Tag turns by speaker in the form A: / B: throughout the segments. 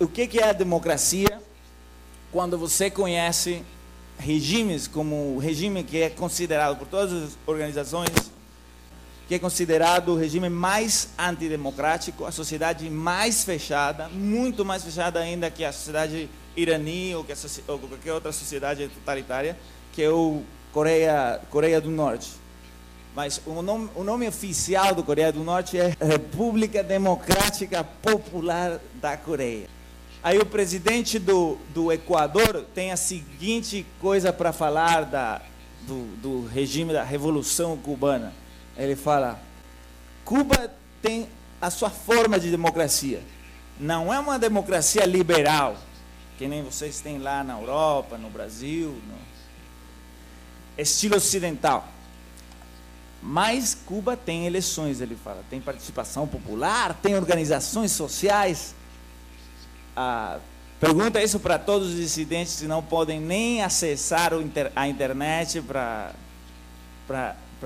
A: o que, é a democracia quando você conhece regimes como o regime que é considerado por todas as organizações que é considerado o regime mais antidemocrático, a sociedade mais fechada, muito mais fechada ainda que a sociedade iraní ou, que a, ou qualquer outra sociedade totalitária, que é o Coreia, Coreia do Norte. Mas o nome, o nome oficial do Coreia do Norte é República Democrática Popular da Coreia. Aí o presidente do, do Equador tem a seguinte coisa para falar da, do, do regime da Revolução Cubana. Ele fala: Cuba tem a sua forma de democracia. Não é uma democracia liberal, que nem vocês têm lá na Europa, no Brasil, no estilo ocidental. Mas Cuba tem eleições, ele fala, tem participação popular, tem organizações sociais ah, pergunta isso para todos os dissidentes que não podem nem acessar inter, a internet para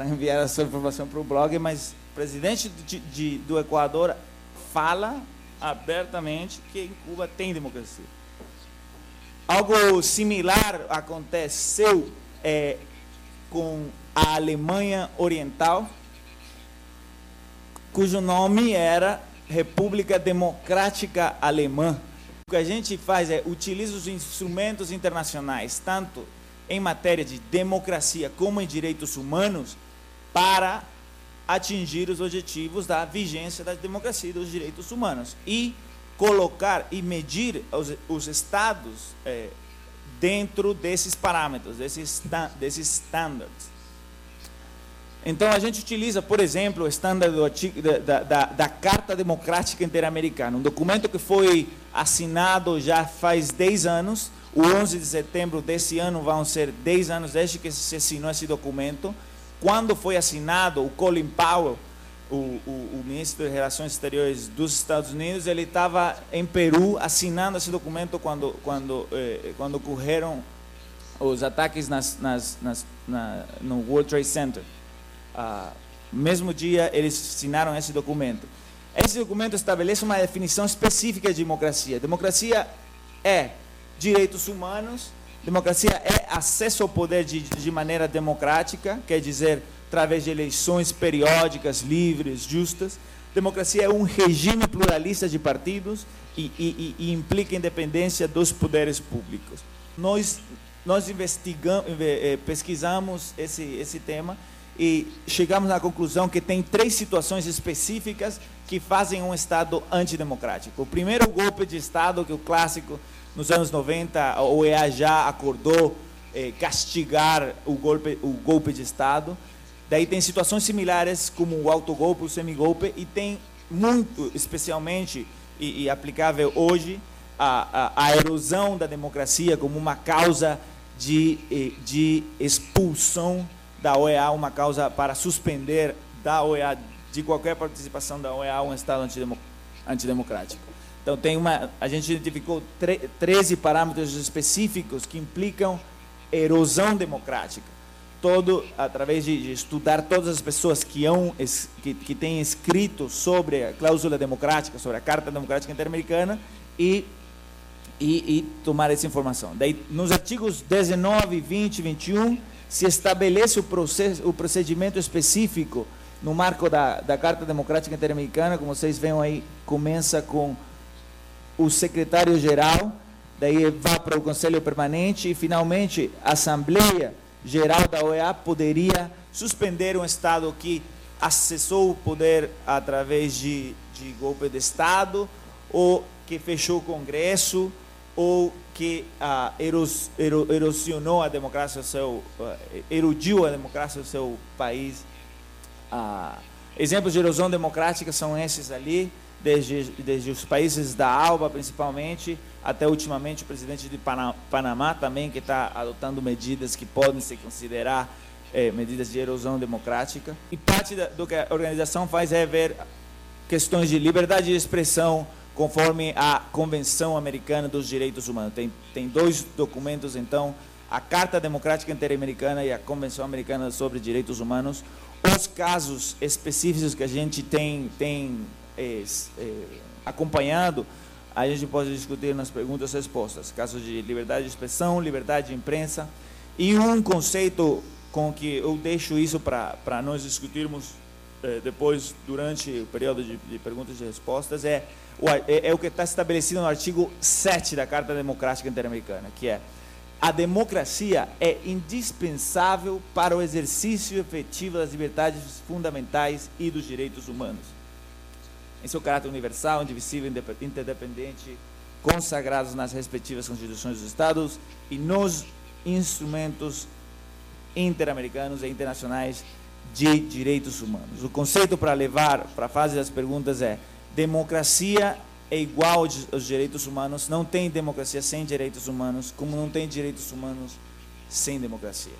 A: enviar a sua informação para o blog, mas o presidente de, de, do Equador fala abertamente que em Cuba tem democracia. Algo similar aconteceu é, com a Alemanha Oriental, cujo nome era República Democrática Alemã. Que a gente faz é utiliza os instrumentos internacionais, tanto em matéria de democracia como em direitos humanos, para atingir os objetivos da vigência da democracia e dos direitos humanos e colocar e medir os, os estados é, dentro desses parâmetros, desses, desses standards. Então a gente utiliza, por exemplo, o estándar da, da, da, Carta Democrática Interamericana, um documento que foi assinado já faz 10 anos. O 11 de setembro desse ano vão ser 10 anos desde que se assinou esse documento. Quando foi assinado, o Colin Powell, o, o, o ministro de Relações Exteriores dos Estados Unidos, ele estava em Peru assinando esse documento quando, quando, eh, quando ocorreram os ataques nas, nas, nas, na, no World Trade Center ah, mesmo dia eles assinaram esse documento. Esse documento estabelece uma definição específica de democracia. Democracia é direitos humanos, democracia é acesso ao poder de, de maneira democrática, quer dizer, através de eleições periódicas, livres, justas. Democracia é um regime pluralista de partidos e, e, e implica independência dos poderes públicos. Nós, nós investigamos, eh, pesquisamos esse, esse tema e chegamos à conclusão que tem três situações específicas que fazem um Estado antidemocrático. O primeiro golpe de Estado, que é o clássico, nos anos 90, a OEA já acordou eh, castigar o golpe, o golpe de Estado. Daí tem situações similares, como o autogolpe, o semigolpe, e tem muito, especialmente, e, e aplicável hoje, a, a, a, erosão da democracia como uma causa de, eh, de expulsão da OEA uma causa para suspender da OEA, de qualquer participação da OEA, um Estado antidemocrático. Então, tem uma, a gente identificou 13 parâmetros específicos que implicam erosão democrática. Todo, através de, de estudar todas as pessoas que, que, que têm escrito sobre a cláusula democrática, sobre a Carta Democrática Interamericana, e e, e, tomar essa informação. Daí, nos artigos 19, 20 e 21, se estabelece o, processo, o procedimento específico no marco da, da Carta Democrática Interamericana, como vocês veem aí, começa com o secretário-geral, daí vai para o Conselho Permanente e, finalmente, a Assembleia Geral da OEA poderia suspender um Estado que acessou o poder através de, de golpe de Estado ou que fechou o Congresso ou que ah, eros, ero, erosionou a democracia do seu, uh, erudiu a democracia do seu país. Ah, exemplos de erosão democrática são esses ali, desde, desde os países da ALBA principalmente, até ultimamente o presidente de Panamá também, que está adotando medidas que podem se considerar eh, medidas de erosão democrática. E parte da, do que a organização faz é ver questões de liberdade de expressão, conforme a Convenção Americana dos Direitos Humanos. Tem, tem dois documentos, então, a Carta Democrática Interamericana e a Convenção Americana sobre Direitos Humanos. Os casos específicos que a gente tem, tem é, é, acompanhado, a gente pode discutir nas perguntas e respostas, casos de liberdade de expressão, liberdade de imprensa, e um conceito com que eu deixo isso para nós discutirmos depois, durante o período de, de perguntas e respostas, é o, é, é o que está estabelecido no artigo 7 da Carta Democrática Interamericana, que é a democracia é indispensável para o exercício efetivo das liberdades fundamentais e dos direitos humanos. Em seu caráter universal, indivisível, interdependente, consagrados nas respectivas constituições dos Estados e nos instrumentos interamericanos e internacionais de direitos humanos. O conceito para levar para a fase das perguntas é: democracia é igual aos direitos humanos, não tem democracia sem direitos humanos, como não tem direitos humanos sem democracia.